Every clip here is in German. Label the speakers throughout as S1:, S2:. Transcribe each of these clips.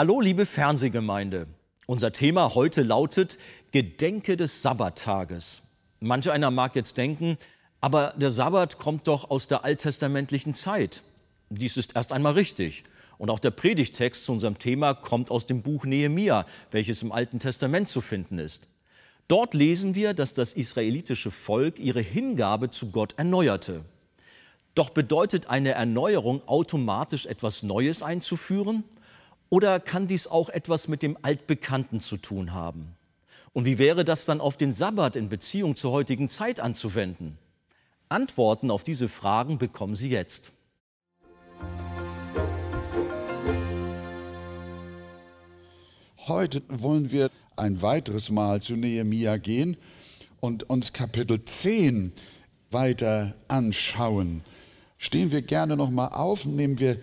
S1: Hallo, liebe Fernsehgemeinde. Unser Thema heute lautet Gedenke des Sabbattages. Manch einer mag jetzt denken, aber der Sabbat kommt doch aus der alttestamentlichen Zeit. Dies ist erst einmal richtig. Und auch der Predigtext zu unserem Thema kommt aus dem Buch Nehemia, welches im Alten Testament zu finden ist. Dort lesen wir, dass das israelitische Volk ihre Hingabe zu Gott erneuerte. Doch bedeutet eine Erneuerung automatisch etwas Neues einzuführen? Oder kann dies auch etwas mit dem Altbekannten zu tun haben? Und wie wäre das dann auf den Sabbat in Beziehung zur heutigen Zeit anzuwenden? Antworten auf diese Fragen bekommen Sie jetzt.
S2: Heute wollen wir ein weiteres Mal zu Nehemia gehen und uns Kapitel 10 weiter anschauen. Stehen wir gerne noch mal auf, nehmen wir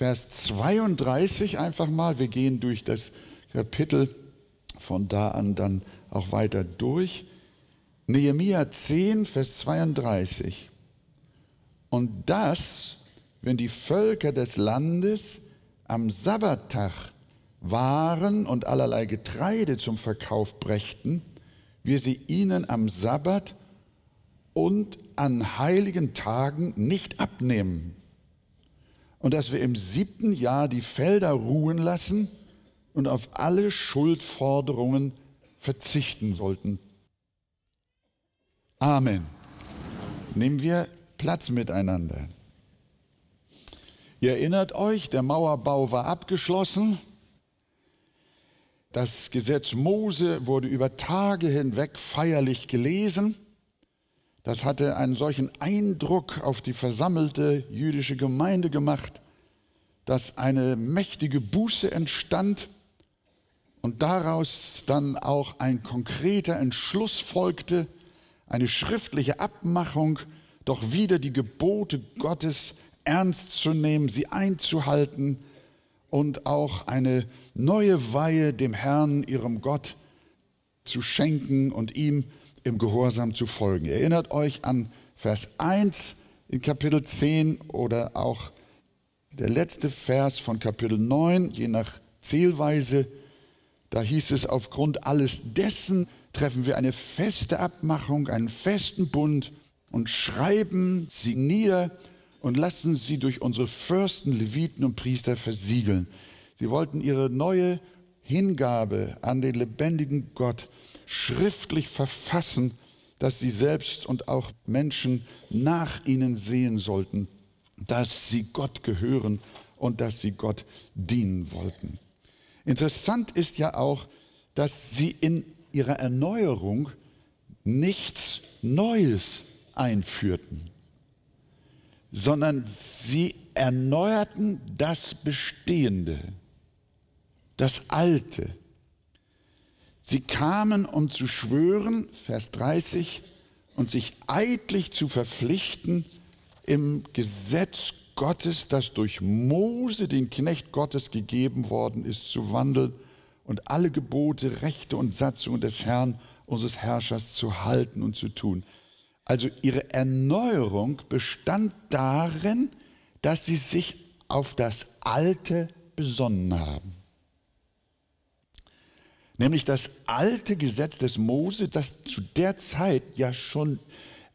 S2: Vers 32 einfach mal. Wir gehen durch das Kapitel von da an dann auch weiter durch. Nehemia 10, Vers 32. Und das, wenn die Völker des Landes am Sabbattag Waren und allerlei Getreide zum Verkauf brächten, wir sie ihnen am Sabbat und an heiligen Tagen nicht abnehmen und dass wir im siebten Jahr die Felder ruhen lassen und auf alle Schuldforderungen verzichten wollten. Amen. Nehmen wir Platz miteinander. Ihr erinnert euch, der Mauerbau war abgeschlossen. Das Gesetz Mose wurde über Tage hinweg feierlich gelesen. Das hatte einen solchen Eindruck auf die versammelte jüdische Gemeinde gemacht, dass eine mächtige Buße entstand und daraus dann auch ein konkreter Entschluss folgte, eine schriftliche Abmachung, doch wieder die Gebote Gottes ernst zu nehmen, sie einzuhalten und auch eine neue Weihe dem Herrn, ihrem Gott, zu schenken und ihm im Gehorsam zu folgen. Erinnert euch an Vers 1 in Kapitel 10 oder auch der letzte Vers von Kapitel 9, je nach Zählweise. Da hieß es, aufgrund alles dessen treffen wir eine feste Abmachung, einen festen Bund und schreiben sie nieder und lassen sie durch unsere Fürsten, Leviten und Priester versiegeln. Sie wollten ihre neue Hingabe an den lebendigen Gott schriftlich verfassen, dass sie selbst und auch Menschen nach ihnen sehen sollten, dass sie Gott gehören und dass sie Gott dienen wollten. Interessant ist ja auch, dass sie in ihrer Erneuerung nichts Neues einführten, sondern sie erneuerten das Bestehende, das Alte, Sie kamen, um zu schwören, Vers 30, und sich eidlich zu verpflichten im Gesetz Gottes, das durch Mose, den Knecht Gottes, gegeben worden ist, zu wandeln und alle Gebote, Rechte und Satzungen des Herrn, unseres Herrschers, zu halten und zu tun. Also ihre Erneuerung bestand darin, dass sie sich auf das Alte besonnen haben nämlich das alte Gesetz des Mose, das zu der Zeit ja schon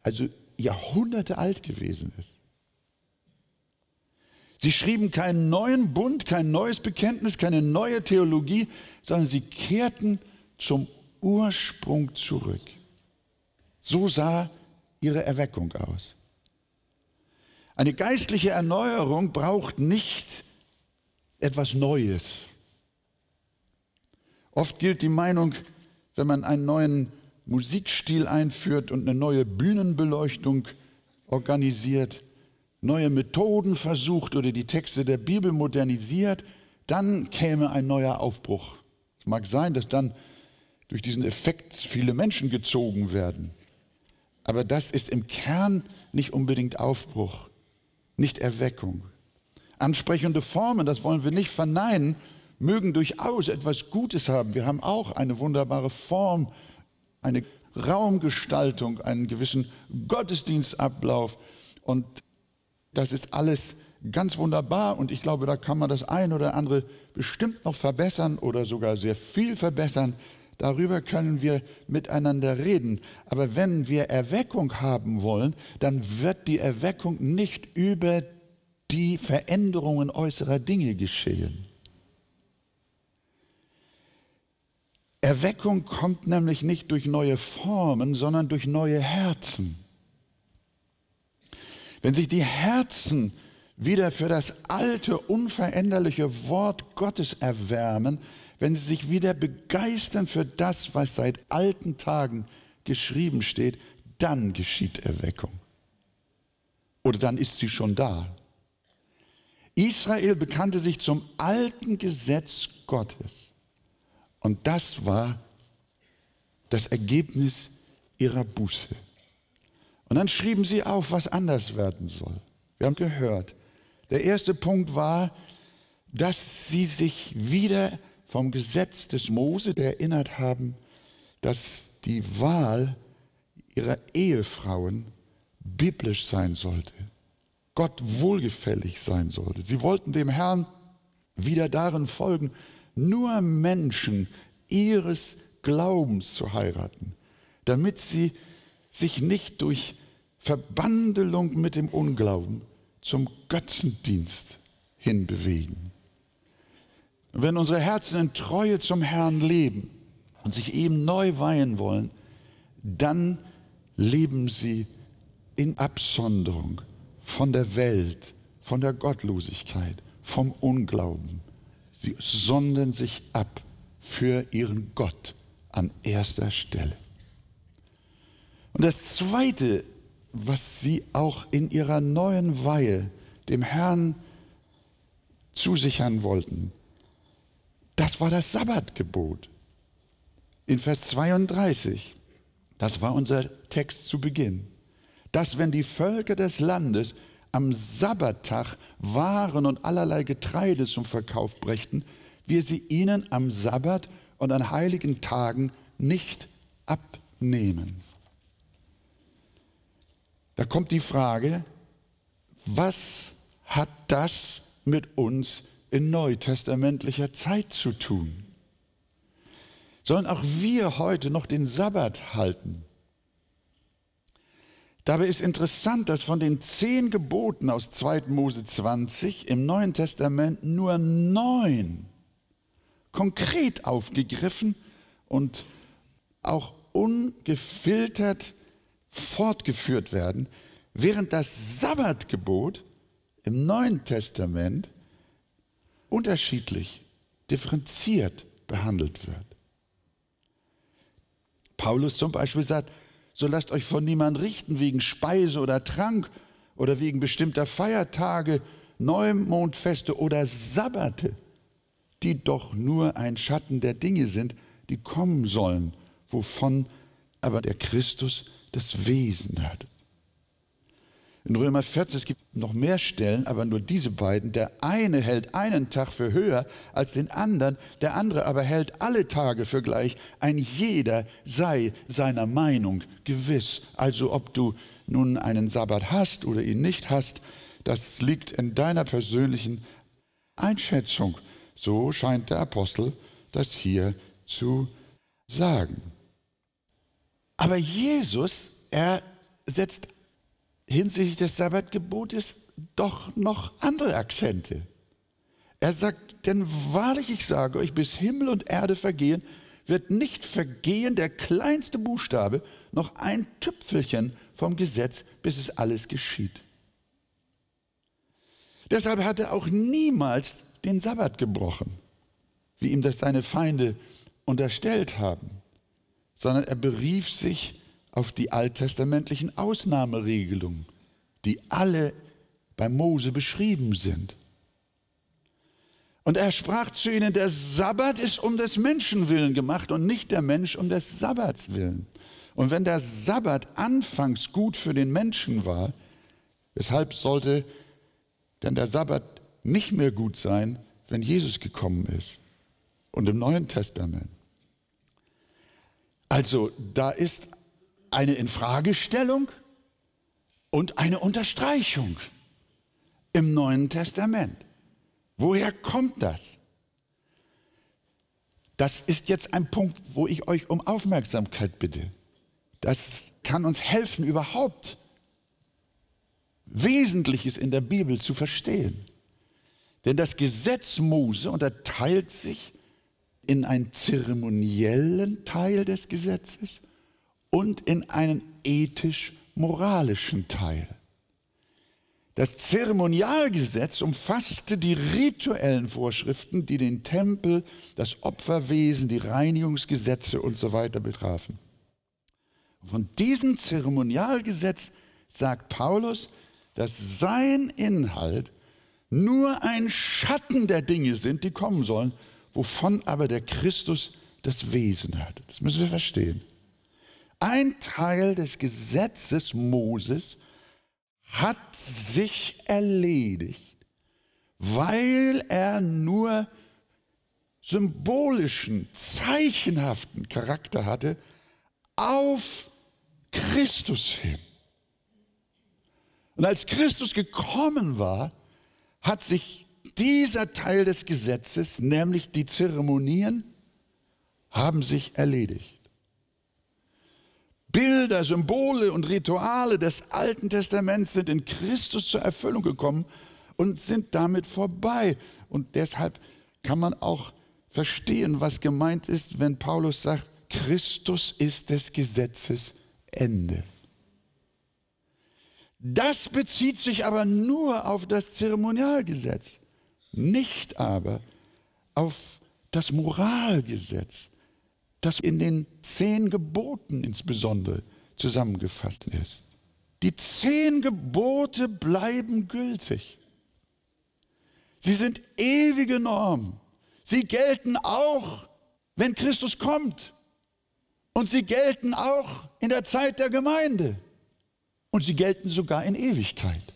S2: also Jahrhunderte alt gewesen ist. Sie schrieben keinen neuen Bund, kein neues Bekenntnis, keine neue Theologie, sondern sie kehrten zum Ursprung zurück. So sah ihre Erweckung aus. Eine geistliche Erneuerung braucht nicht etwas Neues. Oft gilt die Meinung, wenn man einen neuen Musikstil einführt und eine neue Bühnenbeleuchtung organisiert, neue Methoden versucht oder die Texte der Bibel modernisiert, dann käme ein neuer Aufbruch. Es mag sein, dass dann durch diesen Effekt viele Menschen gezogen werden. Aber das ist im Kern nicht unbedingt Aufbruch, nicht Erweckung. Ansprechende Formen, das wollen wir nicht verneinen, mögen durchaus etwas Gutes haben. Wir haben auch eine wunderbare Form, eine Raumgestaltung, einen gewissen Gottesdienstablauf. Und das ist alles ganz wunderbar und ich glaube, da kann man das ein oder andere bestimmt noch verbessern oder sogar sehr viel verbessern. Darüber können wir miteinander reden. Aber wenn wir Erweckung haben wollen, dann wird die Erweckung nicht über die Veränderungen äußerer Dinge geschehen. Erweckung kommt nämlich nicht durch neue Formen, sondern durch neue Herzen. Wenn sich die Herzen wieder für das alte, unveränderliche Wort Gottes erwärmen, wenn sie sich wieder begeistern für das, was seit alten Tagen geschrieben steht, dann geschieht Erweckung. Oder dann ist sie schon da. Israel bekannte sich zum alten Gesetz Gottes. Und das war das Ergebnis ihrer Buße. Und dann schrieben sie auf, was anders werden soll. Wir haben gehört, der erste Punkt war, dass sie sich wieder vom Gesetz des Mose erinnert haben, dass die Wahl ihrer Ehefrauen biblisch sein sollte, Gott wohlgefällig sein sollte. Sie wollten dem Herrn wieder darin folgen, nur Menschen ihres Glaubens zu heiraten, damit sie sich nicht durch Verbandelung mit dem Unglauben zum Götzendienst hinbewegen. Wenn unsere Herzen in Treue zum Herrn leben und sich ihm neu weihen wollen, dann leben sie in Absonderung von der Welt, von der Gottlosigkeit, vom Unglauben. Sie sondern sich ab für ihren Gott an erster Stelle. Und das Zweite, was sie auch in ihrer neuen Weihe dem Herrn zusichern wollten, das war das Sabbatgebot. In Vers 32, das war unser Text zu Beginn, dass wenn die Völker des Landes am Sabbattag Waren und allerlei Getreide zum Verkauf brächten, wir sie ihnen am Sabbat und an heiligen Tagen nicht abnehmen. Da kommt die Frage, was hat das mit uns in neutestamentlicher Zeit zu tun? Sollen auch wir heute noch den Sabbat halten? Dabei ist interessant, dass von den zehn Geboten aus 2. Mose 20 im Neuen Testament nur neun konkret aufgegriffen und auch ungefiltert fortgeführt werden, während das Sabbatgebot im Neuen Testament unterschiedlich, differenziert behandelt wird. Paulus zum Beispiel sagt, so lasst euch von niemand richten wegen Speise oder Trank oder wegen bestimmter Feiertage, Neumondfeste oder Sabbate, die doch nur ein Schatten der Dinge sind, die kommen sollen, wovon aber der Christus das Wesen hat. In Römer 14, es gibt noch mehr Stellen, aber nur diese beiden. Der eine hält einen Tag für höher als den anderen, der andere aber hält alle Tage für gleich. Ein jeder sei seiner Meinung gewiss. Also ob du nun einen Sabbat hast oder ihn nicht hast, das liegt in deiner persönlichen Einschätzung. So scheint der Apostel das hier zu sagen. Aber Jesus, er setzt hinsichtlich des Sabbatgebotes doch noch andere Akzente. Er sagt, denn wahrlich ich sage euch, bis Himmel und Erde vergehen, wird nicht vergehen der kleinste Buchstabe, noch ein Tüpfelchen vom Gesetz, bis es alles geschieht. Deshalb hat er auch niemals den Sabbat gebrochen, wie ihm das seine Feinde unterstellt haben, sondern er berief sich auf die alttestamentlichen Ausnahmeregelungen, die alle bei Mose beschrieben sind. Und er sprach zu ihnen, der Sabbat ist um des Menschen willen gemacht und nicht der Mensch um des Sabbats willen. Und wenn der Sabbat anfangs gut für den Menschen war, weshalb sollte denn der Sabbat nicht mehr gut sein, wenn Jesus gekommen ist und im Neuen Testament? Also da ist eine Infragestellung und eine Unterstreichung im Neuen Testament. Woher kommt das? Das ist jetzt ein Punkt, wo ich euch um Aufmerksamkeit bitte. Das kann uns helfen, überhaupt Wesentliches in der Bibel zu verstehen. Denn das Gesetz Mose unterteilt sich in einen zeremoniellen Teil des Gesetzes und in einen ethisch-moralischen Teil. Das Zeremonialgesetz umfasste die rituellen Vorschriften, die den Tempel, das Opferwesen, die Reinigungsgesetze und so weiter betrafen. Von diesem Zeremonialgesetz sagt Paulus, dass sein Inhalt nur ein Schatten der Dinge sind, die kommen sollen, wovon aber der Christus das Wesen hat. Das müssen wir verstehen. Ein Teil des Gesetzes Moses hat sich erledigt, weil er nur symbolischen, zeichenhaften Charakter hatte auf Christus hin. Und als Christus gekommen war, hat sich dieser Teil des Gesetzes, nämlich die Zeremonien, haben sich erledigt. Bilder, Symbole und Rituale des Alten Testaments sind in Christus zur Erfüllung gekommen und sind damit vorbei. Und deshalb kann man auch verstehen, was gemeint ist, wenn Paulus sagt, Christus ist des Gesetzes Ende. Das bezieht sich aber nur auf das Zeremonialgesetz, nicht aber auf das Moralgesetz, das in den zehn Geboten insbesondere zusammengefasst ist. Die zehn Gebote bleiben gültig. Sie sind ewige Normen. Sie gelten auch, wenn Christus kommt. Und sie gelten auch in der Zeit der Gemeinde. Und sie gelten sogar in Ewigkeit.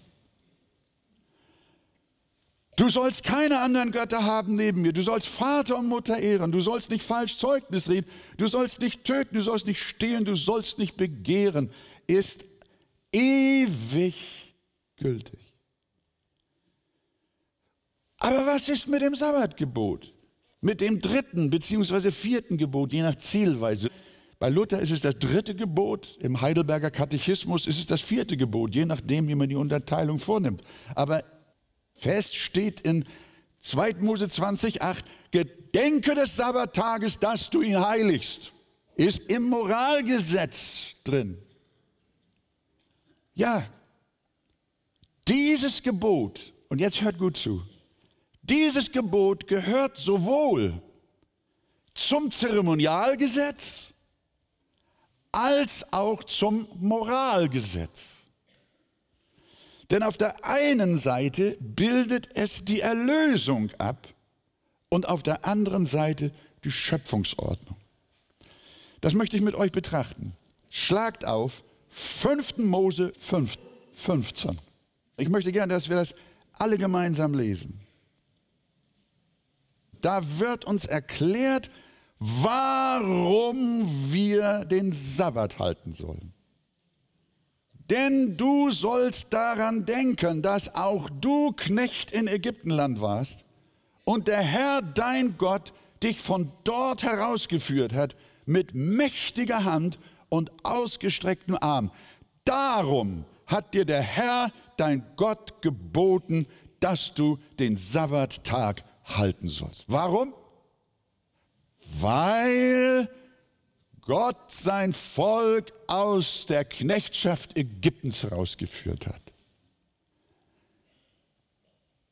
S2: Du sollst keine anderen Götter haben neben mir. Du sollst Vater und Mutter ehren. Du sollst nicht falsch Zeugnis reden. Du sollst nicht töten. Du sollst nicht stehlen. Du sollst nicht begehren. Ist ewig gültig. Aber was ist mit dem Sabbatgebot? Mit dem dritten bzw. vierten Gebot, je nach Zielweise. Bei Luther ist es das dritte Gebot, im Heidelberger Katechismus ist es das vierte Gebot, je nachdem, wie man die Unterteilung vornimmt. Aber fest steht in 2. Mose 20, 8, Gedenke des Sabbattages, dass du ihn heiligst. Ist im Moralgesetz drin. Ja, dieses Gebot, und jetzt hört gut zu, dieses Gebot gehört sowohl zum Zeremonialgesetz, als auch zum Moralgesetz. Denn auf der einen Seite bildet es die Erlösung ab und auf der anderen Seite die Schöpfungsordnung. Das möchte ich mit euch betrachten. Schlagt auf 5. Mose 5, 15. Ich möchte gerne, dass wir das alle gemeinsam lesen. Da wird uns erklärt, warum wir den Sabbat halten sollen. Denn du sollst daran denken, dass auch du Knecht in Ägyptenland warst und der Herr dein Gott dich von dort herausgeführt hat mit mächtiger Hand und ausgestrecktem Arm. Darum hat dir der Herr dein Gott geboten, dass du den Sabbattag halten sollst. Warum? weil Gott sein Volk aus der Knechtschaft Ägyptens herausgeführt hat.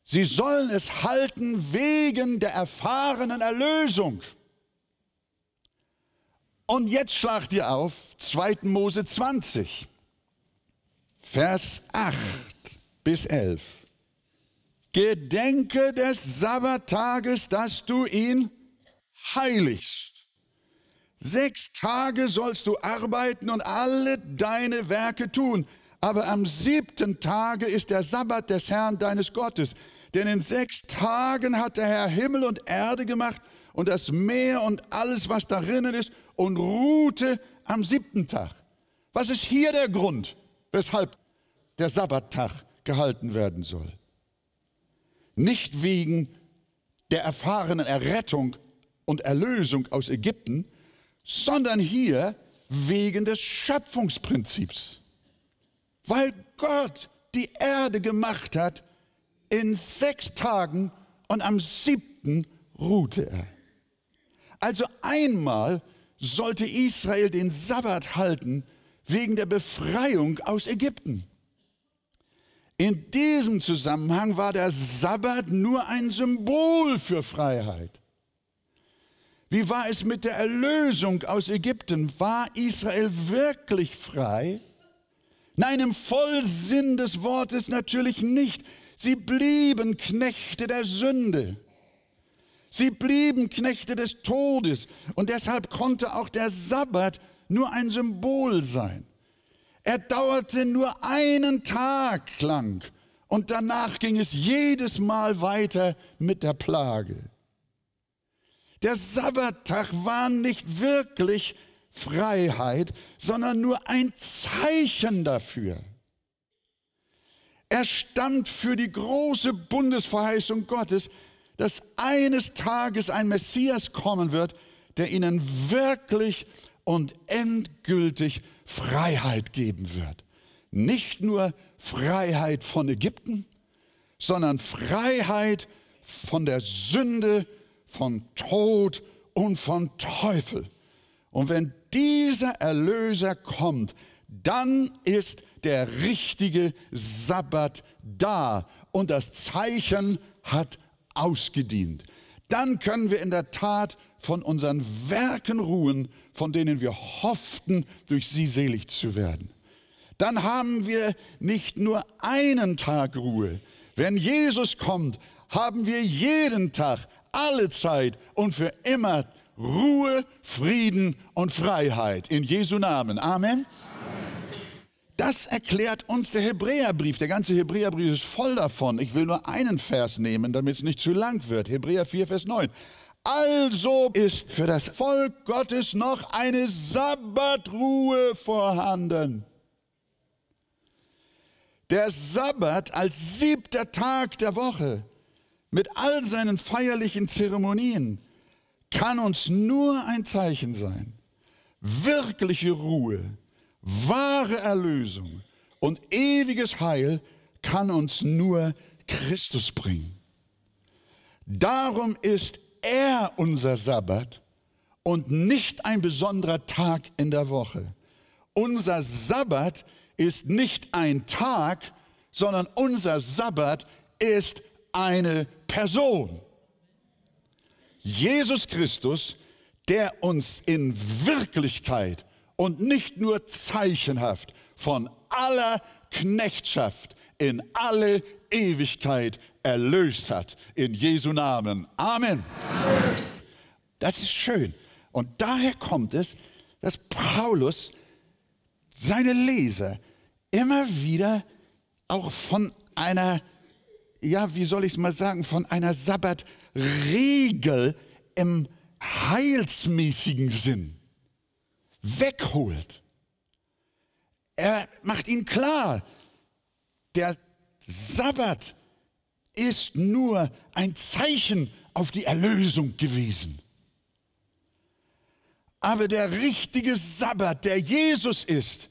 S2: Sie sollen es halten wegen der erfahrenen Erlösung. Und jetzt schlagt ihr auf 2. Mose 20, Vers 8 bis 11. Gedenke des Sabbattages, dass du ihn heiligst. Sechs Tage sollst du arbeiten und alle deine Werke tun. Aber am siebten Tage ist der Sabbat des Herrn deines Gottes. Denn in sechs Tagen hat der Herr Himmel und Erde gemacht und das Meer und alles, was darinnen ist, und ruhte am siebten Tag. Was ist hier der Grund, weshalb der Sabbattag gehalten werden soll? Nicht wegen der erfahrenen Errettung und Erlösung aus Ägypten, sondern hier wegen des Schöpfungsprinzips. Weil Gott die Erde gemacht hat in sechs Tagen und am siebten ruhte er. Also einmal sollte Israel den Sabbat halten wegen der Befreiung aus Ägypten. In diesem Zusammenhang war der Sabbat nur ein Symbol für Freiheit. Wie war es mit der Erlösung aus Ägypten? War Israel wirklich frei? Nein, im Vollsinn des Wortes natürlich nicht. Sie blieben Knechte der Sünde. Sie blieben Knechte des Todes. Und deshalb konnte auch der Sabbat nur ein Symbol sein. Er dauerte nur einen Tag lang und danach ging es jedes Mal weiter mit der Plage. Der Sabbattag war nicht wirklich Freiheit, sondern nur ein Zeichen dafür. Er stand für die große Bundesverheißung Gottes, dass eines Tages ein Messias kommen wird, der ihnen wirklich und endgültig Freiheit geben wird. Nicht nur Freiheit von Ägypten, sondern Freiheit von der Sünde, von Tod und von Teufel. Und wenn dieser Erlöser kommt, dann ist der richtige Sabbat da und das Zeichen hat ausgedient. Dann können wir in der Tat von unseren Werken ruhen, von denen wir hofften, durch sie selig zu werden. Dann haben wir nicht nur einen Tag Ruhe. Wenn Jesus kommt, haben wir jeden Tag, alle Zeit und für immer Ruhe, Frieden und Freiheit. In Jesu Namen. Amen. Das erklärt uns der Hebräerbrief. Der ganze Hebräerbrief ist voll davon. Ich will nur einen Vers nehmen, damit es nicht zu lang wird. Hebräer 4, Vers 9. Also ist für das Volk Gottes noch eine Sabbatruhe vorhanden. Der Sabbat als siebter Tag der Woche mit all seinen feierlichen Zeremonien kann uns nur ein Zeichen sein. Wirkliche Ruhe, wahre Erlösung und ewiges Heil kann uns nur Christus bringen. Darum ist er unser Sabbat und nicht ein besonderer Tag in der Woche. Unser Sabbat ist nicht ein Tag, sondern unser Sabbat ist eine Person. Jesus Christus, der uns in Wirklichkeit und nicht nur zeichenhaft von aller Knechtschaft in alle Ewigkeit erlöst hat. In Jesu Namen. Amen. Das ist schön. Und daher kommt es, dass Paulus seine Leser immer wieder auch von einer, ja, wie soll ich es mal sagen, von einer Sabbatregel im heilsmäßigen Sinn wegholt. Er macht ihnen klar, der Sabbat ist nur ein Zeichen auf die Erlösung gewesen. Aber der richtige Sabbat, der Jesus ist,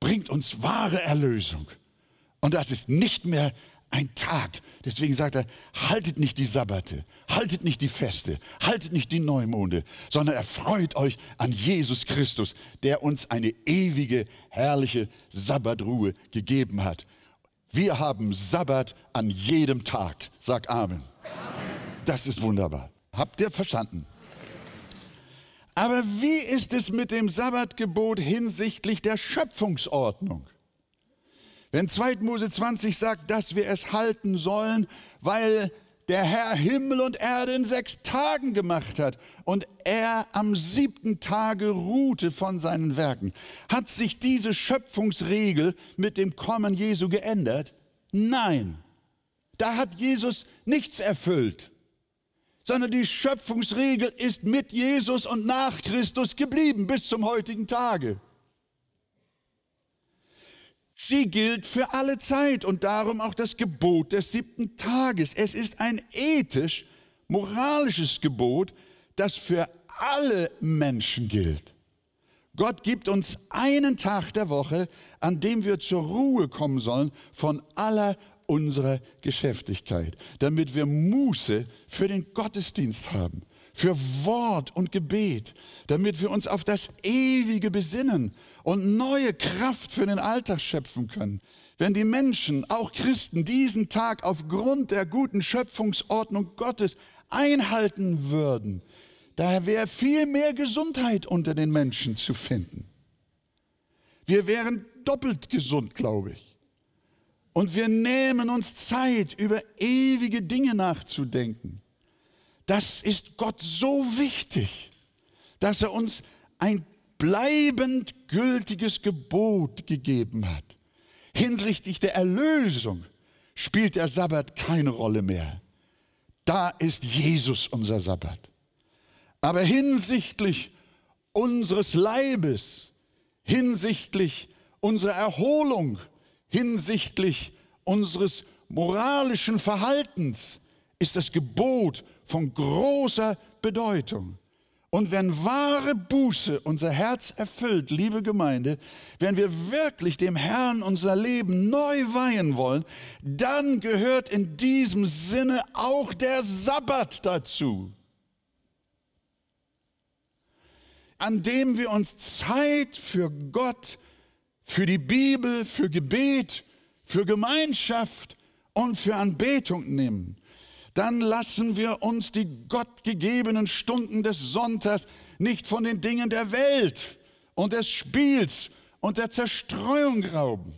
S2: bringt uns wahre Erlösung. Und das ist nicht mehr ein Tag. Deswegen sagt er, haltet nicht die Sabbate, haltet nicht die Feste, haltet nicht die Neumonde, sondern erfreut euch an Jesus Christus, der uns eine ewige, herrliche Sabbatruhe gegeben hat. Wir haben Sabbat an jedem Tag. Sag Amen. Das ist wunderbar. Habt ihr verstanden? Aber wie ist es mit dem Sabbatgebot hinsichtlich der Schöpfungsordnung? Wenn 2. Mose 20 sagt, dass wir es halten sollen, weil der Herr Himmel und Erde in sechs Tagen gemacht hat und er am siebten Tage ruhte von seinen Werken. Hat sich diese Schöpfungsregel mit dem Kommen Jesu geändert? Nein. Da hat Jesus nichts erfüllt, sondern die Schöpfungsregel ist mit Jesus und nach Christus geblieben bis zum heutigen Tage. Sie gilt für alle Zeit und darum auch das Gebot des siebten Tages. Es ist ein ethisch, moralisches Gebot, das für alle Menschen gilt. Gott gibt uns einen Tag der Woche, an dem wir zur Ruhe kommen sollen von aller unserer Geschäftigkeit, damit wir Muße für den Gottesdienst haben, für Wort und Gebet, damit wir uns auf das Ewige besinnen und neue Kraft für den Alltag schöpfen können. Wenn die Menschen, auch Christen, diesen Tag aufgrund der guten Schöpfungsordnung Gottes einhalten würden, da wäre viel mehr Gesundheit unter den Menschen zu finden. Wir wären doppelt gesund, glaube ich. Und wir nehmen uns Zeit, über ewige Dinge nachzudenken. Das ist Gott so wichtig, dass er uns ein bleibend gültiges Gebot gegeben hat. Hinsichtlich der Erlösung spielt der Sabbat keine Rolle mehr. Da ist Jesus unser Sabbat. Aber hinsichtlich unseres Leibes, hinsichtlich unserer Erholung, hinsichtlich unseres moralischen Verhaltens ist das Gebot von großer Bedeutung. Und wenn wahre Buße unser Herz erfüllt, liebe Gemeinde, wenn wir wirklich dem Herrn unser Leben neu weihen wollen, dann gehört in diesem Sinne auch der Sabbat dazu. an dem wir uns Zeit für Gott, für die Bibel, für Gebet, für Gemeinschaft und für Anbetung nehmen, dann lassen wir uns die gottgegebenen Stunden des Sonntags nicht von den Dingen der Welt und des Spiels und der Zerstreuung rauben.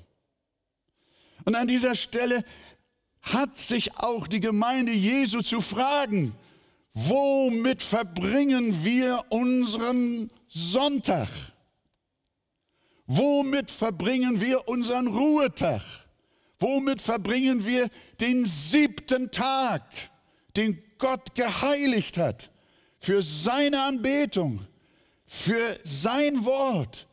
S2: Und an dieser Stelle hat sich auch die Gemeinde Jesu zu fragen, womit verbringen wir unseren Sonntag? Womit verbringen wir unseren Ruhetag? Womit verbringen wir den siebten Tag, den Gott geheiligt hat für seine Anbetung, für sein Wort,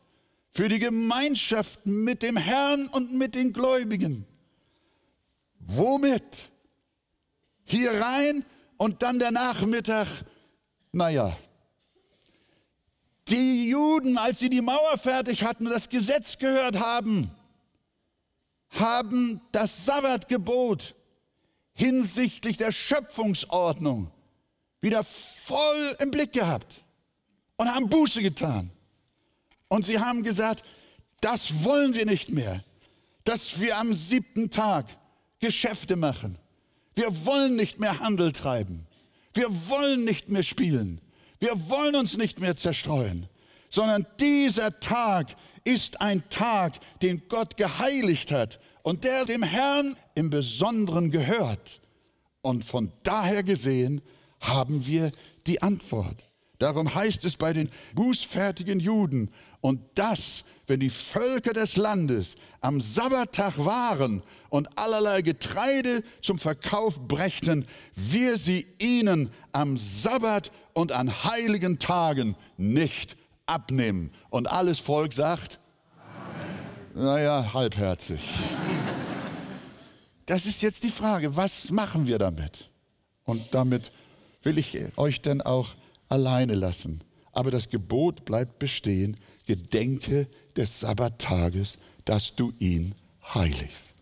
S2: für die Gemeinschaft mit dem Herrn und mit den Gläubigen? Womit? Hier rein und dann der Nachmittag, naja, die Juden, als sie die Mauer fertig hatten und das Gesetz gehört haben, haben das Sabbatgebot hinsichtlich der Schöpfungsordnung wieder voll im Blick gehabt und haben Buße getan. Und sie haben gesagt, das wollen wir nicht mehr, dass wir am siebten Tag Geschäfte machen. Wir wollen nicht mehr Handel treiben. Wir wollen nicht mehr spielen. Wir wollen uns nicht mehr zerstreuen, sondern dieser Tag ist ein Tag, den Gott geheiligt hat und der dem Herrn im Besonderen gehört. Und von daher gesehen haben wir die Antwort. Darum heißt es bei den bußfertigen Juden, und das, wenn die Völker des Landes am Sabbattag waren und allerlei Getreide zum Verkauf brächten, wir sie ihnen am Sabbat und an heiligen Tagen nicht abnehmen. Und alles Volk sagt, Amen. naja, halbherzig. Das ist jetzt die Frage, was machen wir damit? Und damit will ich euch denn auch alleine lassen. Aber das Gebot bleibt bestehen, gedenke des Sabbattages, dass du ihn heiligst.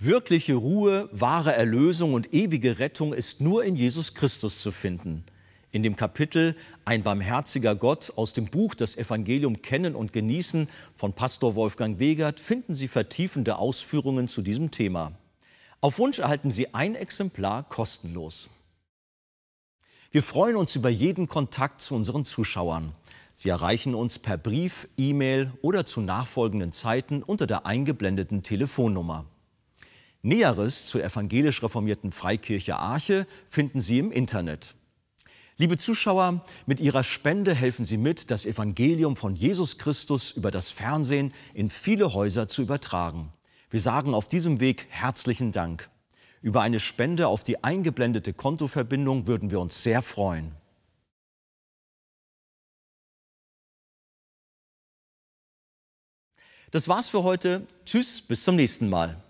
S1: Wirkliche Ruhe, wahre Erlösung und ewige Rettung ist nur in Jesus Christus zu finden. In dem Kapitel Ein barmherziger Gott aus dem Buch Das Evangelium kennen und genießen von Pastor Wolfgang Wegert finden Sie vertiefende Ausführungen zu diesem Thema. Auf Wunsch erhalten Sie ein Exemplar kostenlos. Wir freuen uns über jeden Kontakt zu unseren Zuschauern. Sie erreichen uns per Brief, E-Mail oder zu nachfolgenden Zeiten unter der eingeblendeten Telefonnummer. Näheres zur evangelisch reformierten Freikirche Arche finden Sie im Internet. Liebe Zuschauer, mit Ihrer Spende helfen Sie mit, das Evangelium von Jesus Christus über das Fernsehen in viele Häuser zu übertragen. Wir sagen auf diesem Weg herzlichen Dank. Über eine Spende auf die eingeblendete Kontoverbindung würden wir uns sehr freuen. Das war's für heute. Tschüss, bis zum nächsten Mal.